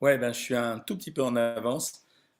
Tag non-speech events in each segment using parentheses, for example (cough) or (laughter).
Ouais, ben, je suis un tout petit peu en avance.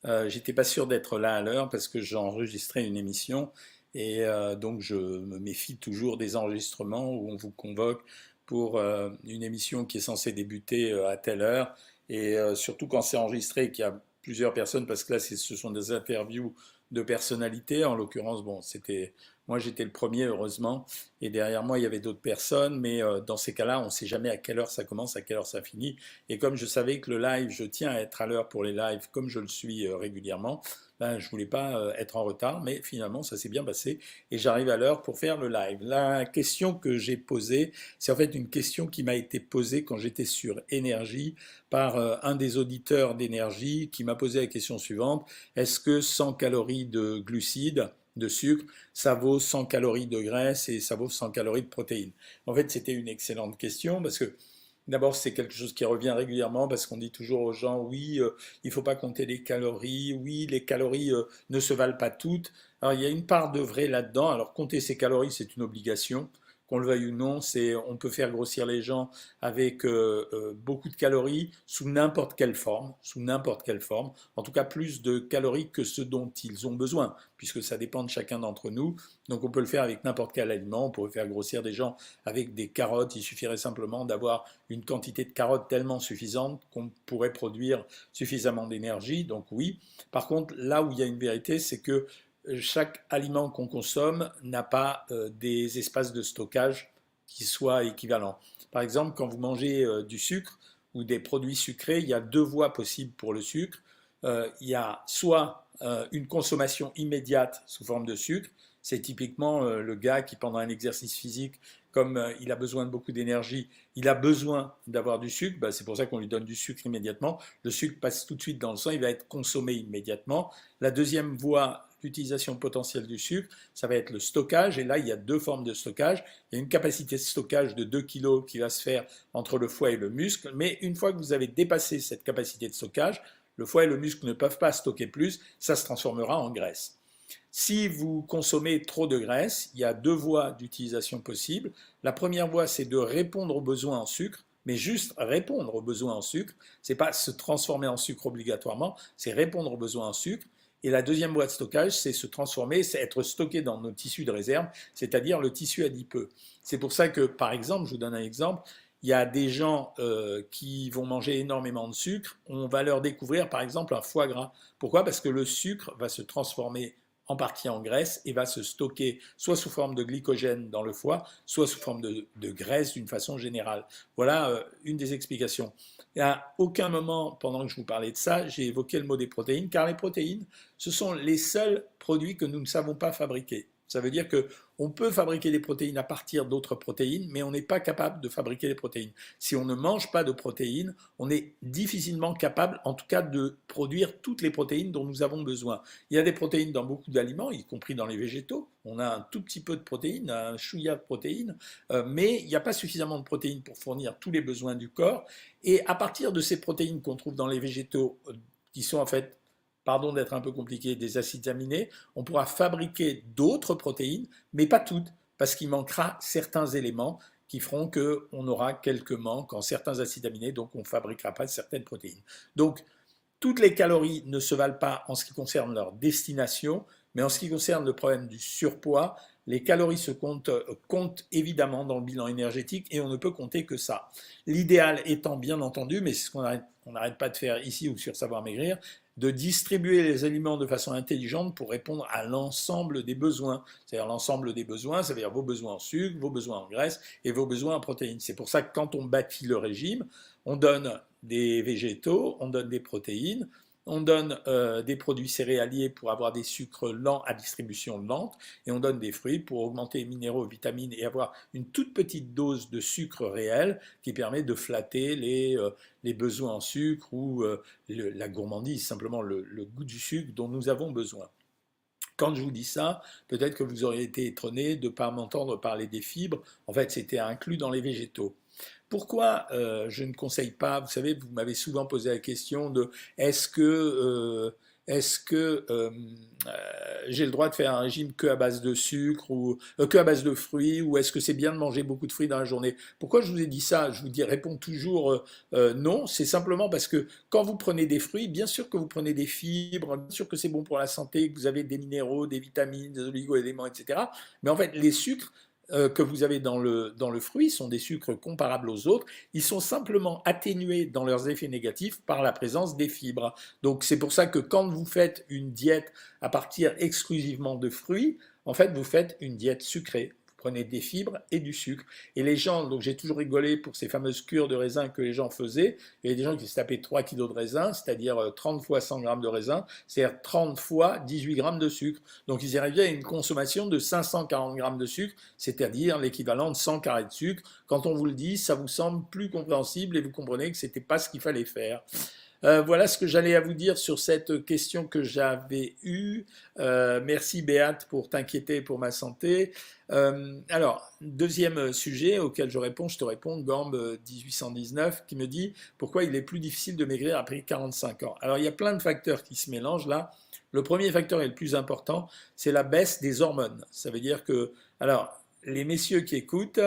Euh, j'étais pas sûr d'être là à l'heure parce que j'enregistrais une émission et euh, donc je me méfie toujours des enregistrements où on vous convoque pour euh, une émission qui est censée débuter euh, à telle heure et surtout quand c'est enregistré et qu'il y a plusieurs personnes parce que là ce sont des interviews de personnalités. En l'occurrence, bon, c'était moi j'étais le premier heureusement et derrière moi il y avait d'autres personnes, mais euh, dans ces cas-là, on ne sait jamais à quelle heure ça commence, à quelle heure ça finit. Et comme je savais que le live, je tiens à être à l'heure pour les lives comme je le suis euh, régulièrement, ben, je voulais pas euh, être en retard, mais finalement ça s'est bien passé et j'arrive à l'heure pour faire le live. La question que j'ai posée, c'est en fait une question qui m'a été posée quand j'étais sur énergie par un des auditeurs d'énergie qui m'a posé la question suivante est-ce que 100 calories de glucides de sucre, ça vaut 100 calories de graisse et ça vaut 100 calories de protéines? En fait, c'était une excellente question parce que d'abord, c'est quelque chose qui revient régulièrement parce qu'on dit toujours aux gens, oui, euh, il ne faut pas compter les calories, oui, les calories euh, ne se valent pas toutes. Alors, il y a une part de vrai là-dedans. Alors, compter ses calories, c'est une obligation qu'on le veuille ou non, c'est on peut faire grossir les gens avec euh, euh, beaucoup de calories sous n'importe quelle forme, sous n'importe quelle forme, en tout cas plus de calories que ce dont ils ont besoin, puisque ça dépend de chacun d'entre nous. Donc on peut le faire avec n'importe quel aliment, on pourrait faire grossir des gens avec des carottes, il suffirait simplement d'avoir une quantité de carottes tellement suffisante qu'on pourrait produire suffisamment d'énergie, donc oui. Par contre, là où il y a une vérité, c'est que chaque aliment qu'on consomme n'a pas euh, des espaces de stockage qui soient équivalents. Par exemple, quand vous mangez euh, du sucre ou des produits sucrés, il y a deux voies possibles pour le sucre. Euh, il y a soit une consommation immédiate sous forme de sucre, c'est typiquement le gars qui, pendant un exercice physique, comme il a besoin de beaucoup d'énergie, il a besoin d'avoir du sucre, bah, c'est pour ça qu'on lui donne du sucre immédiatement. Le sucre passe tout de suite dans le sang, il va être consommé immédiatement. La deuxième voie l'utilisation potentielle du sucre, ça va être le stockage. Et là, il y a deux formes de stockage. Il y a une capacité de stockage de 2 kg qui va se faire entre le foie et le muscle. Mais une fois que vous avez dépassé cette capacité de stockage, le foie et le muscle ne peuvent pas stocker plus, ça se transformera en graisse. Si vous consommez trop de graisse, il y a deux voies d'utilisation possibles. La première voie, c'est de répondre aux besoins en sucre, mais juste répondre aux besoins en sucre. C'est pas se transformer en sucre obligatoirement, c'est répondre aux besoins en sucre. Et la deuxième voie de stockage, c'est se transformer, c'est être stocké dans nos tissus de réserve, c'est-à-dire le tissu adipeux. C'est pour ça que, par exemple, je vous donne un exemple, il y a des gens euh, qui vont manger énormément de sucre, on va leur découvrir par exemple un foie gras. Pourquoi? Parce que le sucre va se transformer en partie en graisse et va se stocker soit sous forme de glycogène dans le foie, soit sous forme de, graisse d'une façon générale. Voilà euh, une des explications. Et à aucun moment, pendant que je vous parlais de ça, j'ai évoqué le mot des protéines, car les protéines, ce sont les seuls produits que nous ne savons pas fabriquer. Ça veut dire qu'on peut fabriquer des protéines à partir d'autres protéines, mais on n'est pas capable de fabriquer des protéines. Si on ne mange pas de protéines, on est difficilement capable, en tout cas, de produire toutes les protéines dont nous avons besoin. Il y a des protéines dans beaucoup d'aliments, y compris dans les végétaux. On a un tout petit peu de protéines, un chouïa de protéines, euh, mais il n'y a pas suffisamment de protéines pour fournir tous les besoins du corps. Et à partir de ces protéines qu'on trouve dans les végétaux, euh, qui sont en fait pardon d'être un peu compliqué, des acides aminés, on pourra fabriquer d'autres protéines, mais pas toutes, parce qu'il manquera certains éléments qui feront qu'on aura quelques manques en certains acides aminés, donc on ne fabriquera pas certaines protéines. Donc, toutes les calories ne se valent pas en ce qui concerne leur destination, mais en ce qui concerne le problème du surpoids, les calories se comptent, euh, comptent, évidemment dans le bilan énergétique et on ne peut compter que ça. L'idéal étant bien entendu, mais c'est ce qu'on n'arrête pas de faire ici ou sur Savoir Maigrir, de distribuer les aliments de façon intelligente pour répondre à l'ensemble des besoins. C'est-à-dire l'ensemble des besoins, ça veut dire vos besoins en sucre, vos besoins en graisse et vos besoins en protéines. C'est pour ça que quand on bâtit le régime, on donne des végétaux, on donne des protéines, on donne euh, des produits céréaliers pour avoir des sucres lents à distribution lente, et on donne des fruits pour augmenter les minéraux, vitamines et avoir une toute petite dose de sucre réel qui permet de flatter les, euh, les besoins en sucre ou euh, la gourmandise, simplement le, le goût du sucre dont nous avons besoin. Quand je vous dis ça, peut-être que vous auriez été étonné de ne pas m'entendre parler des fibres. En fait, c'était inclus dans les végétaux. Pourquoi euh, je ne conseille pas, vous savez, vous m'avez souvent posé la question de est-ce que, euh, est-ce que euh, j'ai le droit de faire un régime que à base de sucre ou que à base de fruits ou est-ce que c'est bien de manger beaucoup de fruits dans la journée? Pourquoi je vous ai dit ça? Je vous dis réponds toujours non. C'est simplement parce que quand vous prenez des fruits, bien sûr que vous prenez des fibres, bien sûr que c'est bon pour la santé, que vous avez des minéraux, des vitamines, des oligo-éléments, etc. Mais en fait, les sucres euh, que vous avez dans le, dans le fruit sont des sucres comparables aux autres. Ils sont simplement atténués dans leurs effets négatifs par la présence des fibres. Donc c'est pour ça que quand vous faites une diète à partir exclusivement de fruits, en fait vous faites une diète sucrée prenez des fibres et du sucre. Et les gens, donc j'ai toujours rigolé pour ces fameuses cures de raisin que les gens faisaient. Il y a des gens qui se tapaient 3 kg de raisin, c'est-à-dire 30 euh, fois 100 g de raisin, c'est-à-dire 30 fois 18 g de sucre. Donc ils arrivaient à une consommation de 540 g de sucre, c'est-à-dire l'équivalent de 100 carrés de sucre. Quand on vous le dit, ça vous semble plus compréhensible et vous comprenez que ce n'était pas ce qu'il fallait faire. Euh, voilà ce que j'allais à vous dire sur cette question que j'avais eue. Euh, merci Béate pour t'inquiéter pour ma santé. Euh, alors, deuxième sujet auquel je réponds, je te réponds, Gambe 1819, qui me dit pourquoi il est plus difficile de maigrir après 45 ans. Alors, il y a plein de facteurs qui se mélangent là. Le premier facteur et le plus important, c'est la baisse des hormones. Ça veut dire que, alors, les messieurs qui écoutent,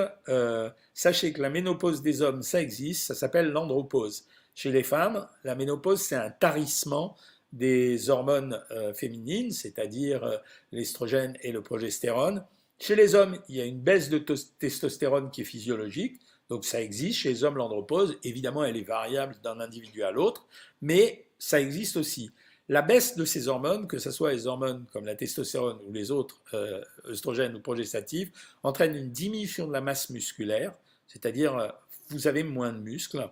sachez que la ménopause des hommes, ça existe, ça s'appelle l'andropause. Chez les femmes, la ménopause, c'est un tarissement des hormones euh, féminines, c'est-à-dire euh, l'estrogène et le progestérone. Chez les hommes, il y a une baisse de testostérone qui est physiologique, donc ça existe. Chez les hommes, l'andropause, évidemment, elle est variable d'un individu à l'autre, mais ça existe aussi. La baisse de ces hormones, que ce soit les hormones comme la testostérone ou les autres euh, œstrogènes ou progestatifs, entraîne une diminution de la masse musculaire, c'est-à-dire vous avez moins de muscles,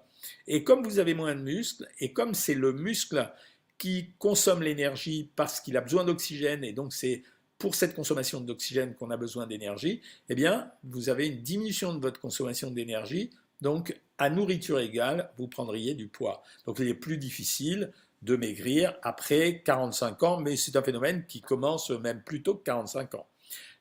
et comme vous avez moins de muscles, et comme c'est le muscle qui consomme l'énergie parce qu'il a besoin d'oxygène, et donc c'est pour cette consommation d'oxygène qu'on a besoin d'énergie, eh bien, vous avez une diminution de votre consommation d'énergie, donc à nourriture égale, vous prendriez du poids. Donc il est plus difficile de maigrir après 45 ans, mais c'est un phénomène qui commence même plus tôt que 45 ans.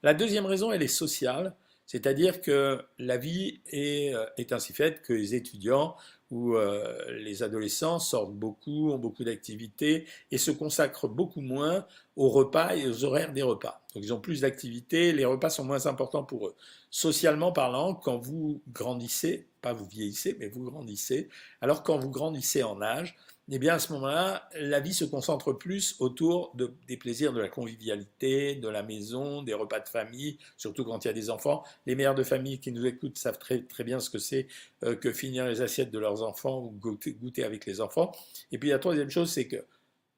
La deuxième raison, elle est sociale, c'est-à-dire que la vie est, euh, est ainsi faite que les étudiants où euh, les adolescents sortent beaucoup, ont beaucoup d'activités et se consacrent beaucoup moins aux repas et aux horaires des repas. Donc ils ont plus d'activités, les repas sont moins importants pour eux. Socialement parlant, quand vous grandissez, pas vous vieillissez, mais vous grandissez, alors quand vous grandissez en âge, eh bien à ce moment-là, la vie se concentre plus autour des plaisirs de la convivialité, de la maison, des repas de famille, surtout quand il y a des enfants. Les mères de famille qui nous écoutent savent très, très bien ce que c'est euh, que finir les assiettes de leurs enfants ou goûter, goûter avec les enfants. Et puis la troisième chose, c'est que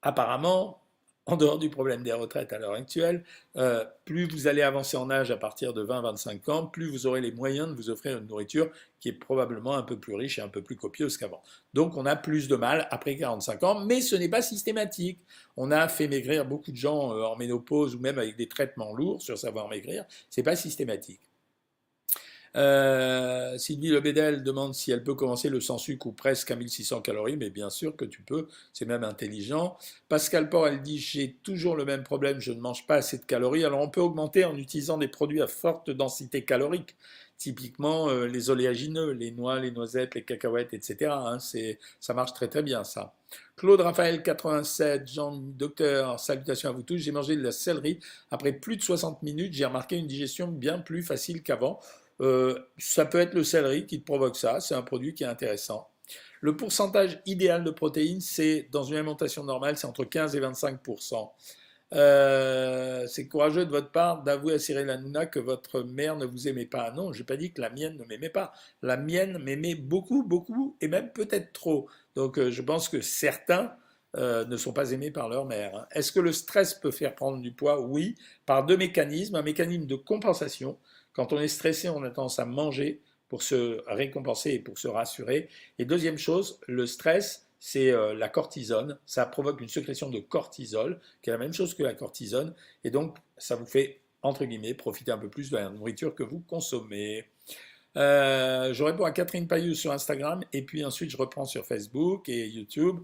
apparemment, en dehors du problème des retraites à l'heure actuelle, euh, plus vous allez avancer en âge à partir de 20-25 ans, plus vous aurez les moyens de vous offrir une nourriture qui est probablement un peu plus riche et un peu plus copieuse qu'avant. Donc on a plus de mal après 45 ans, mais ce n'est pas systématique. On a fait maigrir beaucoup de gens euh, en ménopause ou même avec des traitements lourds sur savoir maigrir, c'est pas systématique. Euh, Sylvie Lebedel demande si elle peut commencer le sans sucre ou presque à 1600 calories, mais bien sûr que tu peux, c'est même intelligent. Pascal Port, elle dit j'ai toujours le même problème, je ne mange pas assez de calories. Alors on peut augmenter en utilisant des produits à forte densité calorique, typiquement euh, les oléagineux, les noix, les noisettes, les cacahuètes, etc. Hein, ça marche très très bien ça. Claude Raphaël 87, Jean Docteur, salutations à vous tous. J'ai mangé de la céleri. Après plus de 60 minutes, j'ai remarqué une digestion bien plus facile qu'avant. Euh, ça peut être le céleri qui te provoque ça, c'est un produit qui est intéressant. Le pourcentage idéal de protéines, c'est dans une alimentation normale, c'est entre 15 et 25% euh, c'est courageux de votre part d'avouer à Cyril Hanouna que votre mère ne vous aimait pas. Non, j'ai pas dit que la mienne ne m'aimait pas. La mienne m'aimait beaucoup, beaucoup, et même peut-être trop. Donc euh, je pense que certains ne sont pas aimés par leur mère. Est-ce que le stress peut faire prendre du poids? Oui, par deux mécanismes. Un mécanisme de compensation, quand on est stressé, on a tendance à manger pour se récompenser et pour se rassurer. Et deuxième chose, le stress, c'est euh, la cortisone. Ça provoque une sécrétion de cortisol, qui est la même chose que la cortisone. Et donc, ça vous fait, entre guillemets, profiter un peu plus de la nourriture que vous consommez. Euh, je réponds à Catherine Payou sur Instagram et puis ensuite je reprends sur Facebook et YouTube.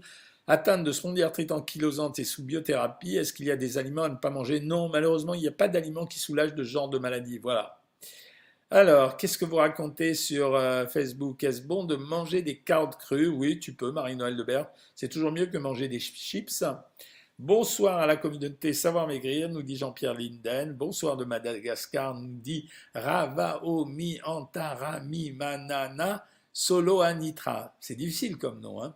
Atteinte de spondylarthrite ankylosante et sous biothérapie, est-ce qu'il y a des aliments à ne pas manger? Non, malheureusement, il n'y a pas d'aliments qui soulagent de ce genre de maladie. Voilà. Alors, qu'est-ce que vous racontez sur euh, Facebook? Est-ce bon de manger des carottes crues? Oui, tu peux, Marie-Noël Debert. C'est toujours mieux que manger des chips. Bonsoir à la communauté Savoir Maigrir, nous dit Jean-Pierre Linden. Bonsoir de Madagascar, nous dit Ravaomi Antarami Manana Solo Anitra. C'est difficile comme nom. Hein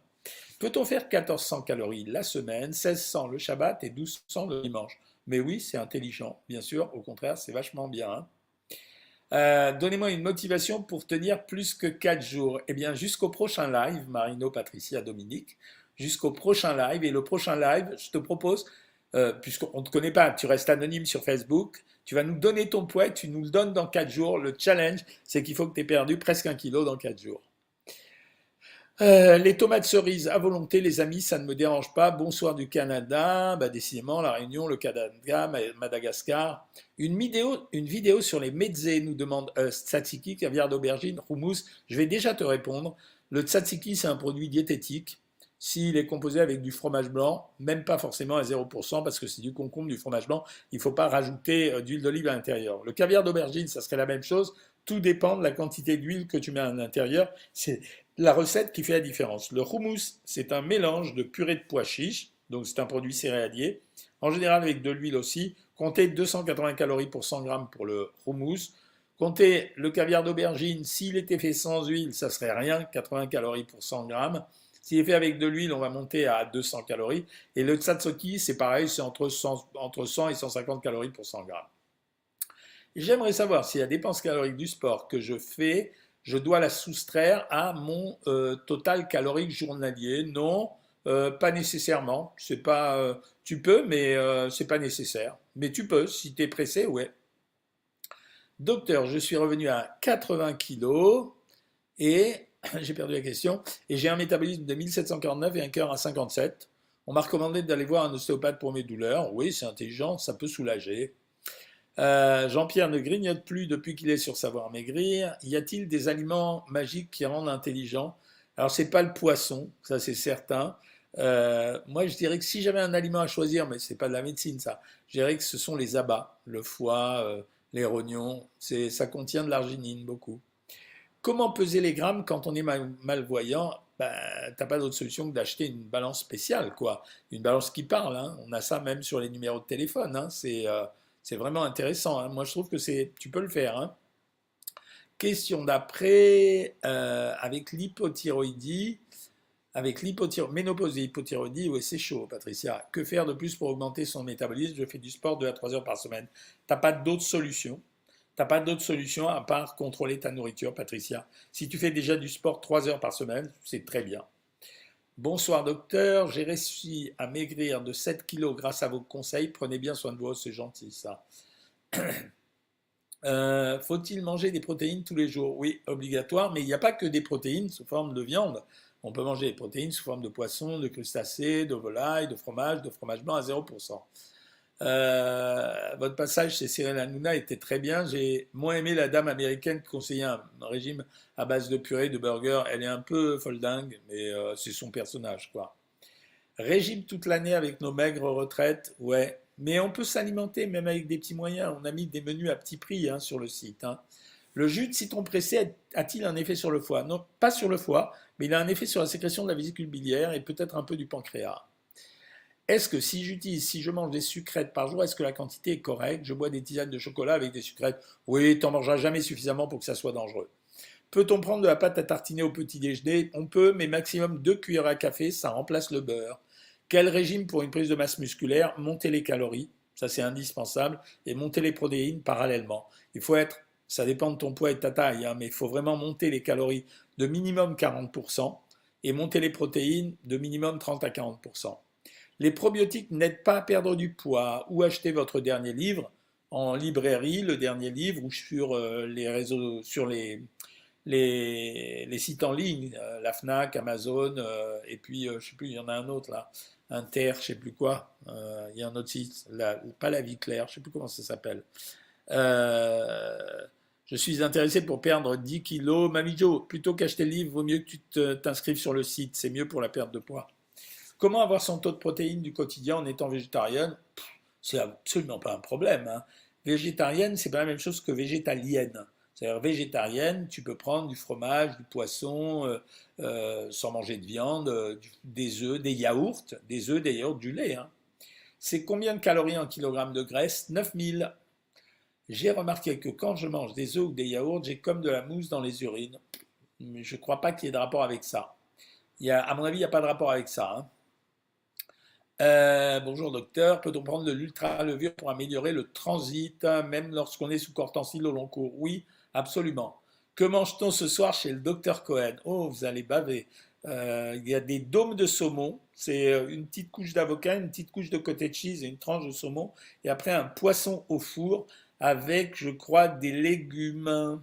Peut-on faire 1400 calories la semaine, 1600 le Shabbat et 1200 le dimanche? Mais oui, c'est intelligent, bien sûr. Au contraire, c'est vachement bien. Hein. Euh, donnez-moi une motivation pour tenir plus que 4 jours. Eh bien, jusqu'au prochain live, Marino, Patricia, Dominique, jusqu'au prochain live. Et le prochain live, je te propose, euh, puisqu'on ne te connaît pas, tu restes anonyme sur Facebook, tu vas nous donner ton poids tu nous le donnes dans 4 jours. Le challenge, c'est qu'il faut que tu aies perdu presque un kilo dans 4 jours. Euh, les tomates cerises à volonté, les amis, ça ne me dérange pas. Bonsoir du Canada, bah, décidément, La Réunion, le Canada, Madagascar. Une vidéo, une vidéo sur les mezzés, nous demande euh, tzatziki, caviar d'aubergine, houmous. Je vais déjà te répondre. Le tzatziki, c'est un produit diététique. S'il est composé avec du fromage blanc, même pas forcément à 0%, parce que c'est du concombre, du fromage blanc, il ne faut pas rajouter euh, d'huile d'olive à l'intérieur. Le caviar d'aubergine, ça serait la même chose. Tout dépend de la quantité d'huile que tu mets à l'intérieur. C'est la recette qui fait la différence. Le houmous, c'est un mélange de purée de pois chiches, donc c'est un produit céréalier, en général avec de l'huile aussi. Comptez 280 calories pour 100 grammes pour le houmous. Comptez le caviar d'aubergine, s'il était fait sans huile, ça serait rien, 80 calories pour 100 grammes. S'il est fait avec de l'huile, on va monter à 200 calories. Et le tsatsoki, c'est pareil, c'est entre 100, entre 100 et 150 calories pour 100 grammes. J'aimerais savoir si la dépense calorique du sport que je fais je dois la soustraire à mon euh, total calorique journalier. Non, euh, pas nécessairement. C'est pas, euh, tu peux, mais c'est pas nécessaire. Mais tu peux, si tu es pressé, ouais. Docteur, je suis revenu à 80 kg et (clears throat) j'ai perdu la question. Et j'ai un métabolisme de 1749 et un cœur à 57. On m'a recommandé d'aller voir un ostéopathe pour mes douleurs. Oui, c'est intelligent, ça peut soulager. Euh, Jean-Pierre ne grignote plus depuis qu'il est sur Savoir Maigrir. Y a-t-il des aliments magiques qui rendent intelligent? Alors, c'est pas le poisson, ça c'est certain. Euh, moi, je dirais que si j'avais un aliment à choisir, mais c'est pas de la médecine ça, je dirais que ce sont les abats, le foie, euh, les rognons. Ça contient de l'arginine beaucoup. Comment peser les grammes quand on est malvoyant? Ben, T'as pas d'autre solution que d'acheter une balance spéciale, quoi. Une balance qui parle. Hein. On a ça même sur les numéros de téléphone. Hein. C'est c'est vraiment intéressant. Hein. Moi, je trouve que c'est, tu peux le faire. Hein. Question d'après, euh, avec l'hypothyroïdie, avec l'hypothyroïdie, ménopause et hypothyroïdie, ouais, c'est chaud, Patricia. Que faire de plus pour augmenter son métabolisme? Je fais du sport 2 à 3 heures par semaine. Tu n'as pas d'autre solution. Tu n'as pas d'autre solution à part contrôler ta nourriture, Patricia. Si tu fais déjà du sport 3 heures par semaine, c'est très bien. Bonsoir docteur, j'ai réussi à maigrir de 7 kilos grâce à vos conseils. Prenez bien soin de vous, c'est gentil ça. (clears throat) Euh, faut-il manger des protéines tous les jours? Oui, obligatoire, mais il n'y a pas que des protéines sous forme de viande. On peut manger des protéines sous forme de poisson, de crustacés, de volaille, de fromage, de fromage blanc à 0%. Euh, votre passage chez Cyril Hanouna était très bien. J'ai moins aimé la dame américaine qui conseillait un, régime à base de purée, de burger. Elle est un peu folle dingue, mais euh, c'est son personnage, quoi. Régime toute l'année avec nos maigres retraites, ouais. Mais on peut s'alimenter même avec des petits moyens. On a mis des menus à petit prix hein, sur le site. Hein. Le jus de citron pressé a-t-il un effet sur le foie? Non, pas sur le foie, mais il a un effet sur la sécrétion de la vésicule biliaire et peut-être un peu du pancréas. Est-ce que si j'utilise, si je mange des sucrètes par jour, est-ce que la quantité est correcte? Je bois des tisanes de chocolat avec des sucrètes. Oui, tu n'en mangeras jamais suffisamment pour que ça soit dangereux. Peut-on prendre de la pâte à tartiner au petit déjeuner? On peut, mais maximum 2 cuillères à café, ça remplace le beurre. Quel régime pour une prise de masse musculaire? Monter les calories, ça c'est indispensable, et monter les protéines parallèlement. Il faut être, ça dépend de ton poids et de ta taille, hein, mais il faut vraiment monter les calories de minimum 40% et monter les protéines de minimum 30 à 40%. Les probiotiques n'aident pas à perdre du poids ou achetez votre dernier livre? En librairie, le dernier livre, ou sur euh, les réseaux, sur les, sites en ligne, euh, la FNAC, Amazon, euh, et puis je sais plus, il y en a un autre là, Inter, je sais plus quoi, il y a un autre site, pas la vie claire, je sais plus comment ça s'appelle. je suis intéressé pour perdre 10 kilos. Mamijo, plutôt qu'acheter le livre, vaut mieux que tu t'inscrives sur le site, c'est mieux pour la perte de poids. Comment avoir son taux de protéines du quotidien en étant végétarienne? C'est absolument pas un problème. Hein. Végétarienne, c'est pas la même chose que végétalienne. C'est-à-dire végétarienne, tu peux prendre du fromage, du poisson, euh, euh, sans manger de viande, euh, des œufs, des yaourts, des œufs, des yaourts, du lait. Hein. C'est combien de calories en kilogramme de graisse? 9000. J'ai remarqué que quand je mange des œufs ou des yaourts, j'ai comme de la mousse dans les urines. Mais je ne crois pas qu'il y ait de rapport avec ça. Y a, à mon avis, il n'y a pas de rapport avec ça. Hein. Euh, bonjour docteur, peut-on prendre de l'ultra-levure pour améliorer le transit, hein, même lorsqu'on est sous cortensile au long cours? Oui, absolument. Que mange-t-on ce soir chez le docteur Cohen? Oh, vous allez baver. Euh, il y a des dômes de saumon, c'est euh, une petite couche d'avocat, une petite couche de cottage cheese et une tranche de saumon, et après un poisson au four avec, je crois, des légumes.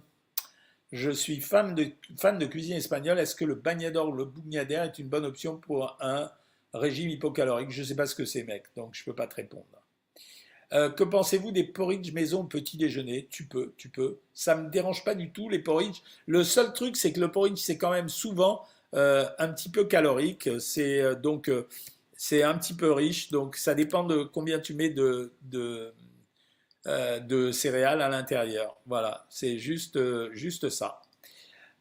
Je suis fan de, fan de cuisine espagnole. Est-ce que le bagnador ou le bougnader est une bonne option pour un régime hypocalorique Je ne sais pas ce que c'est, mec, donc je ne peux pas te répondre. Euh, que pensez-vous des porridge maison petit déjeuner? Tu peux, tu peux. Ça me dérange pas du tout, les porridge. Le seul truc, c'est que le porridge, c'est quand même souvent euh, un petit peu calorique. C'est euh, donc c'est un petit peu riche. Donc ça dépend de combien tu mets de, de, de céréales à l'intérieur. Voilà, c'est juste, juste ça.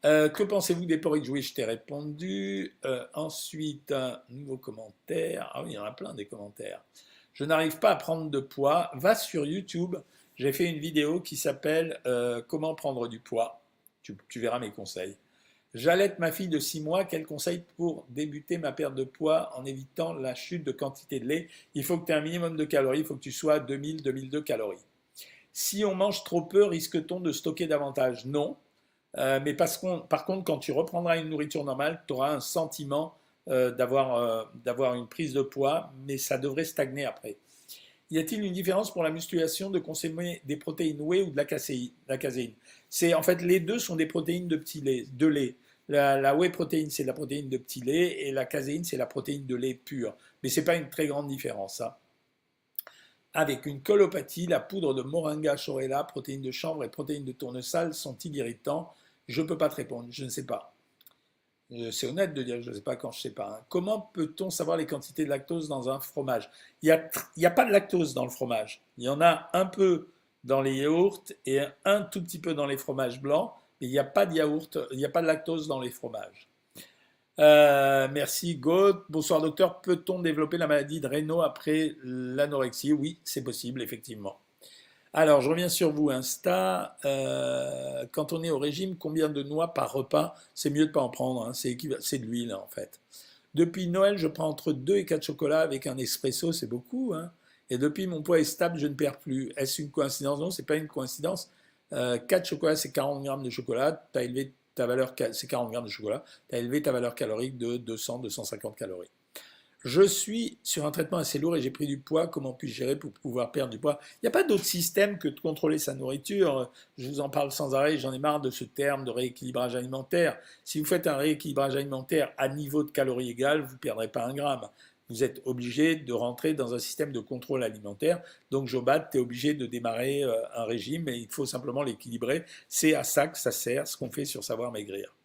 Que pensez-vous des porridge Oui, je t'ai répondu. ensuite, un nouveau commentaire. Ah oui, il y en a plein des commentaires je n'arrive pas à prendre de poids, va sur YouTube. J'ai fait une vidéo qui s'appelle euh, Comment prendre du poids. Tu, verras mes conseils. J'allaite ma fille de 6 mois. Quel conseil pour débuter ma perte de poids en évitant la chute de quantité de lait? Il faut que tu aies un minimum de calories. Il faut que tu sois à 2000-2002 calories. Si on mange trop peu, risque-t-on de stocker davantage? Non. Euh, mais parce par contre, quand tu reprendras une nourriture normale, tu auras un sentiment euh, euh, d'avoir une prise de poids, mais ça devrait stagner après. Y a-t-il une différence pour la musculation de consommer des protéines whey ou de la caséine, la C'est en fait les deux sont des protéines de petit lait, de lait. La, whey protéine c'est la protéine de petit lait et la caséine c'est la protéine de lait pur. Mais c'est pas une très grande différence. Hein. Avec une colopathie, la poudre de moringa chorella, protéines de chanvre et protéines de tournesol sont-ils irritants Je ne peux pas te répondre, je ne sais pas. Euh, c'est honnête de dire je ne sais pas quand je ne sais pas. Hein. Comment peut-on savoir les quantités de lactose dans un fromage? Il n'y a, pas de lactose dans le fromage. Il y en a un peu dans les yaourts et un tout petit peu dans les fromages blancs, mais il n'y a pas de yaourt, il n'y a pas de lactose dans les fromages. Euh, merci God. Bonsoir docteur. Peut-on développer la maladie de Raynaud après l'anorexie? Oui, c'est possible, effectivement. Alors, je reviens sur vous, Insta. Euh, quand on est au régime, combien de noix par repas C'est mieux de ne pas en prendre, hein. c'est de l'huile en fait. Depuis Noël, je prends entre 2 et 4 chocolats avec un espresso, c'est beaucoup. Hein. et depuis, mon poids est stable, je ne perds plus. Est-ce une coïncidence? Non, ce n'est pas une coïncidence. 4 euh, chocolats, c'est 40 grammes de chocolat. Élevé ta valeur, c'est 40 grammes de chocolat. Tu as élevé ta valeur calorique de 200-250 calories. Je suis sur un traitement assez lourd et j'ai pris du poids. Comment puis-je gérer pour pouvoir perdre du poids? Il n'y a pas d'autre système que de contrôler sa nourriture. Je vous en parle sans arrêt. J'en ai marre de ce terme de rééquilibrage alimentaire. Si vous faites un rééquilibrage alimentaire à niveau de calories égales, vous ne perdrez pas un gramme. Vous êtes obligé de rentrer dans un système de contrôle alimentaire. Donc, Jobat, tu es obligé de démarrer euh, un régime et il faut simplement l'équilibrer. C'est à ça que ça sert, ce qu'on fait sur Savoir Maigrir.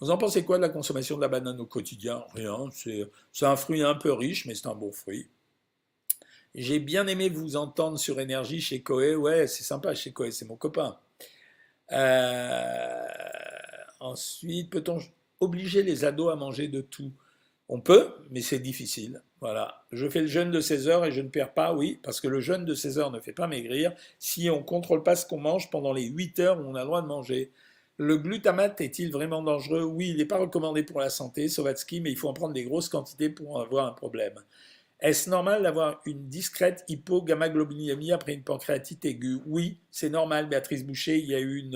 Vous en pensez quoi de la consommation de la banane au quotidien? Rien, c'est un fruit un peu riche, mais c'est un bon fruit. J'ai bien aimé vous entendre sur énergie chez Koé. Ouais, c'est sympa chez Koé, c'est mon copain. Euh, ensuite, peut-on obliger les ados à manger de tout? On peut, mais c'est difficile. Voilà. Je fais le jeûne de 16 heures et je ne perds pas, oui, parce que le jeûne de 16 heures ne fait pas maigrir si on ne contrôle pas ce qu'on mange pendant les 8 heures où on a le droit de manger. Le glutamate est-il vraiment dangereux? Oui, il n'est pas recommandé pour la santé, Sovatsky, mais il faut en prendre des grosses quantités pour avoir un problème. Est-ce normal d'avoir une discrète hypogammaglobulinémie après une pancréatite aiguë? Oui, c'est normal, Béatrice Boucher, il y a eu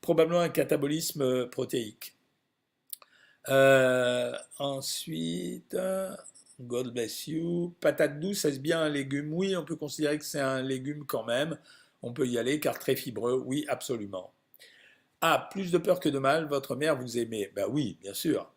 probablement un catabolisme protéique. Euh, ensuite, God bless you. Patate douce, est-ce bien un légume? Oui, on peut considérer que c'est un légume quand même. On peut y aller car très fibreux. Oui, absolument. Ah, plus de peur que de mal, votre mère vous aimait. Ben oui, bien sûr.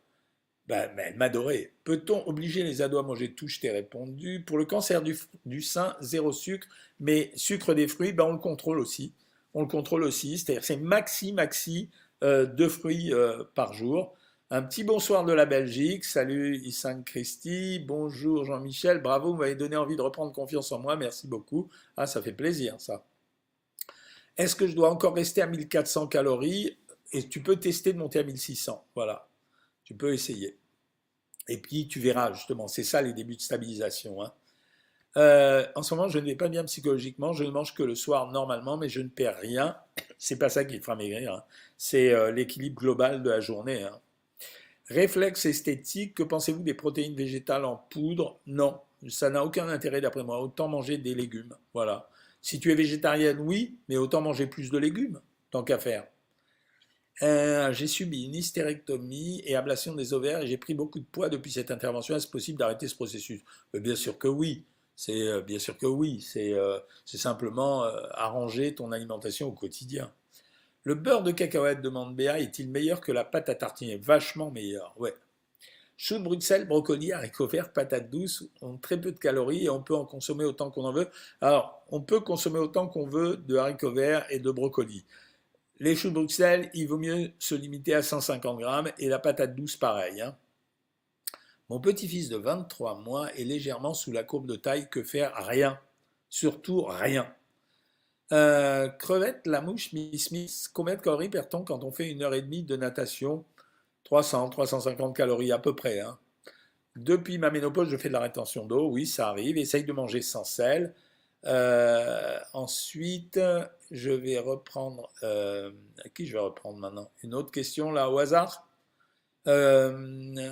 Ben, elle m'adorait. Peut-on obliger les ados à manger tout? Je t'ai répondu. Pour le cancer du, sein, zéro sucre, mais sucre des fruits, ben on le contrôle aussi. On le contrôle aussi, c'est-à-dire c'est maxi, maxi euh, deux fruits euh, par jour. Un petit bonsoir de la Belgique. Salut Issang Christy. Bonjour Jean-Michel. Bravo, vous m'avez donné envie de reprendre confiance en moi. Merci beaucoup. Ah, ça fait plaisir ça. Est-ce que je dois encore rester à 1400 calories Et tu peux tester de monter à 1600. Voilà. Tu peux essayer. Et puis tu verras, justement, c'est ça les débuts de stabilisation. Hein. Euh, en ce moment, je ne vais pas bien psychologiquement. Je ne mange que le soir normalement, mais je ne perds rien. C'est pas ça qui fera maigrir. Hein. C'est euh, l'équilibre global de la journée. Hein. Réflexe esthétique. Que pensez-vous des protéines végétales en poudre? Non, ça n'a aucun intérêt d'après moi. Autant manger des légumes. Voilà. Si tu es végétarienne, oui, mais autant manger plus de légumes, tant qu'à faire. Euh, j'ai subi une hystérectomie et ablation des ovaires et j'ai pris beaucoup de poids depuis cette intervention. Est-ce possible d'arrêter ce processus? Bien sûr que oui. C'est euh, bien sûr que oui. C'est euh, simplement arranger ton alimentation au quotidien. Le beurre de cacahuète, demande Béa, est-il meilleur que la pâte à tartiner? Vachement meilleur, ouais. Chou de Bruxelles, brocoli, haricots verts, patates douces ont très peu de calories et on peut en consommer autant qu'on en veut. Alors, on peut consommer autant qu'on veut de haricots verts et de brocolis. Les choux de Bruxelles, il vaut mieux se limiter à 150 grammes et la patate douce pareil. Hein. Mon petit-fils de 23 mois est légèrement sous la courbe de taille. Que faire Rien. Surtout rien. Euh, crevette, la mouche, Miss Smith, combien de calories perd-on quand on fait une heure et demie de natation? 300, 350 calories à peu près. Hein. Depuis ma ménopause, je fais de la rétention d'eau, oui, ça arrive. Essaye de manger sans sel. Euh, ensuite, je vais reprendre. Euh, qui je vais reprendre maintenant? Une autre question là au hasard? Euh,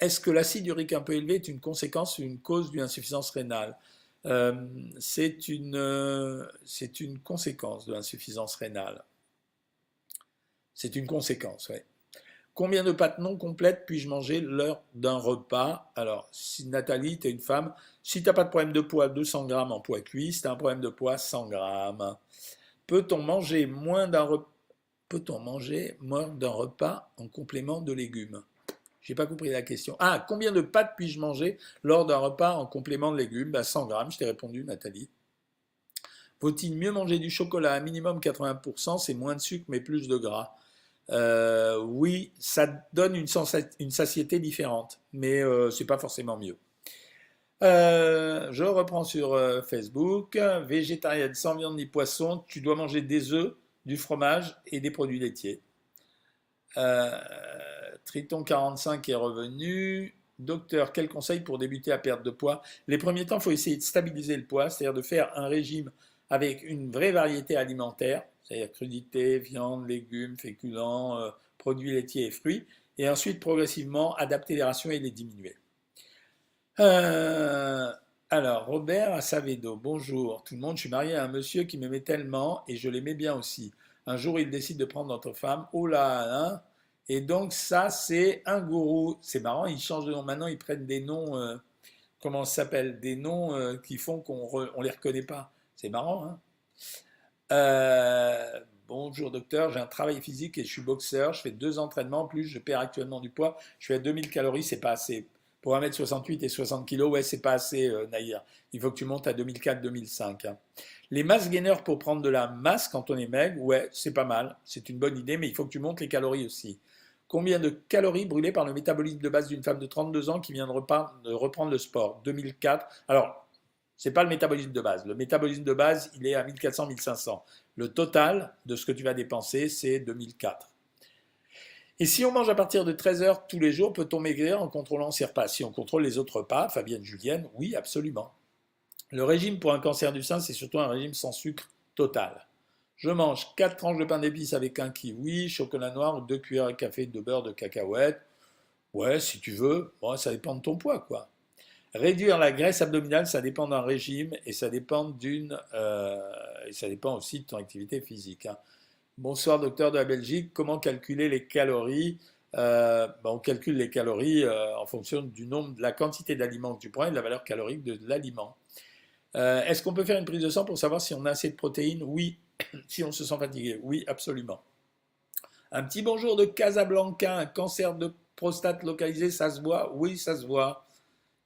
est-ce que l'acide urique un peu élevé est une conséquence ou une cause d'une insuffisance rénale? C'est une, c'est une conséquence de l'insuffisance rénale. C'est une conséquence, oui. Combien de pâtes non complètes puis-je manger l'heure d'un repas? Alors, si Nathalie, tu es une femme, si tu n'as pas de problème de poids, 200 grammes en poids cuit, si tu as un problème de poids, 100 grammes. Peut-on manger moins d'un repas Peut-on manger moins d'un repas en complément de légumes? J'ai pas compris la question. Ah, combien de pâtes puis-je manger lors d'un repas en complément de légumes? 100 bah, grammes, je t'ai répondu, Nathalie. Vaut-il mieux manger du chocolat à minimum 80% C'est moins de sucre mais plus de gras? Euh, oui, ça donne une, satiété différente, mais euh, c'est pas forcément mieux. Euh, je reprends sur Facebook. Végétarienne sans viande ni poisson, tu dois manger des œufs, du fromage et des produits laitiers. Triton 45 est revenu. Docteur, quel conseil pour débuter à perdre de poids? Les premiers temps, il faut essayer de stabiliser le poids, c'est-à-dire de faire un régime avec une vraie variété alimentaire c'est-à-dire crudité, viande, légumes, féculents, euh, produits laitiers et fruits, et ensuite progressivement adapter les rations et les diminuer. Euh, alors, Robert à Savedo, bonjour tout le monde, je suis marié à un monsieur qui m'aimait tellement et je l'aimais bien aussi. Un jour, il décide de prendre notre femme, oh là là, et donc ça, c'est un gourou. C'est marrant, ils changent de nom. Maintenant, ils prennent des noms, euh, comment ça s'appelle? Des noms qui font qu'on ne les reconnaît pas. C'est marrant, hein euh, bonjour docteur, j'ai un travail physique et je suis boxeur, je fais deux entraînements, en plus je perds actuellement du poids, je suis à 2000 calories, c'est pas assez. Pour 1m68 et 60 kg, ouais, c'est pas assez, euh. Il faut que tu montes à 2004-2005. Hein. Les masses gainers pour prendre de la masse quand on est maigre, ouais, c'est pas mal, c'est une bonne idée, mais il faut que tu montes les calories aussi. Combien de calories brûlées par le métabolisme de base d'une femme de 32 ans qui vient de reprendre le sport? 2004. Alors, n'est pas le métabolisme de base. Le métabolisme de base, il est à 1400-1500. Le total de ce que tu vas dépenser, c'est 2004. Et si on mange à partir de 13 heures tous les jours, peut-on maigrir en contrôlant ses repas? Si on contrôle les autres repas, Fabienne Julienne, oui, absolument. Le régime pour un cancer du sein, c'est surtout un régime sans sucre total. Je mange 4 tranches de pain d'épices avec un kiwi, chocolat noir, 2 cuillères à café de beurre de cacahuète. Ouais, si tu veux, bon, ça dépend de ton poids, quoi. Réduire la graisse abdominale, ça dépend d'un régime et ça dépend d'une euh, ça dépend aussi de ton activité physique. Hein. Bonsoir docteur de la Belgique, comment calculer les calories? Euh, ben, On calcule les calories euh, en fonction du nombre, de la quantité d'aliments que tu prends et de la valeur calorique de, l'aliment. Est-ce qu'on peut faire une prise de sang pour savoir si on a assez de protéines? Oui. (coughs) si on se sent fatigué? Oui, absolument. Un petit bonjour de Casablanca, un cancer de prostate localisé, ça se voit? Oui, ça se voit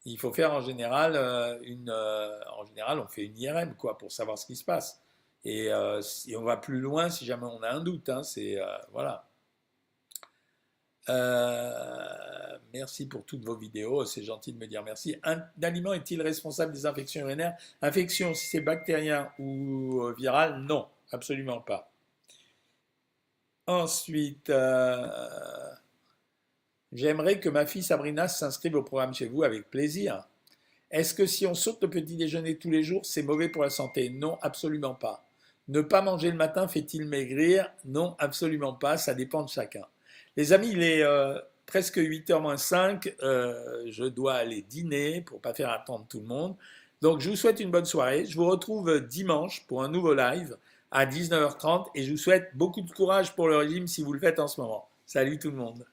il faut faire en général euh, une, euh, en général, on fait une IRM quoi pour savoir ce qui se passe. Et, euh, si on va plus loin si jamais on a un doute. Hein, c'est voilà. merci pour toutes vos vidéos, c'est gentil de me dire merci. Un aliment est-il responsable des infections urinaires? Infection, si c'est bactérien ou viral, non, absolument pas. Ensuite, J'aimerais que ma fille Sabrina s'inscrive au programme chez vous avec plaisir. Est-ce que si on saute le petit déjeuner tous les jours, c'est mauvais pour la santé? Non, absolument pas. Ne pas manger le matin fait-il maigrir? Non, absolument pas. Ça dépend de chacun. Les amis, il est euh, presque 8h moins 5. Euh, je dois aller dîner pour pas faire attendre tout le monde. Donc, je vous souhaite une bonne soirée. Je vous retrouve dimanche pour un nouveau live à 19h30 et je vous souhaite beaucoup de courage pour le régime si vous le faites en ce moment. Salut tout le monde.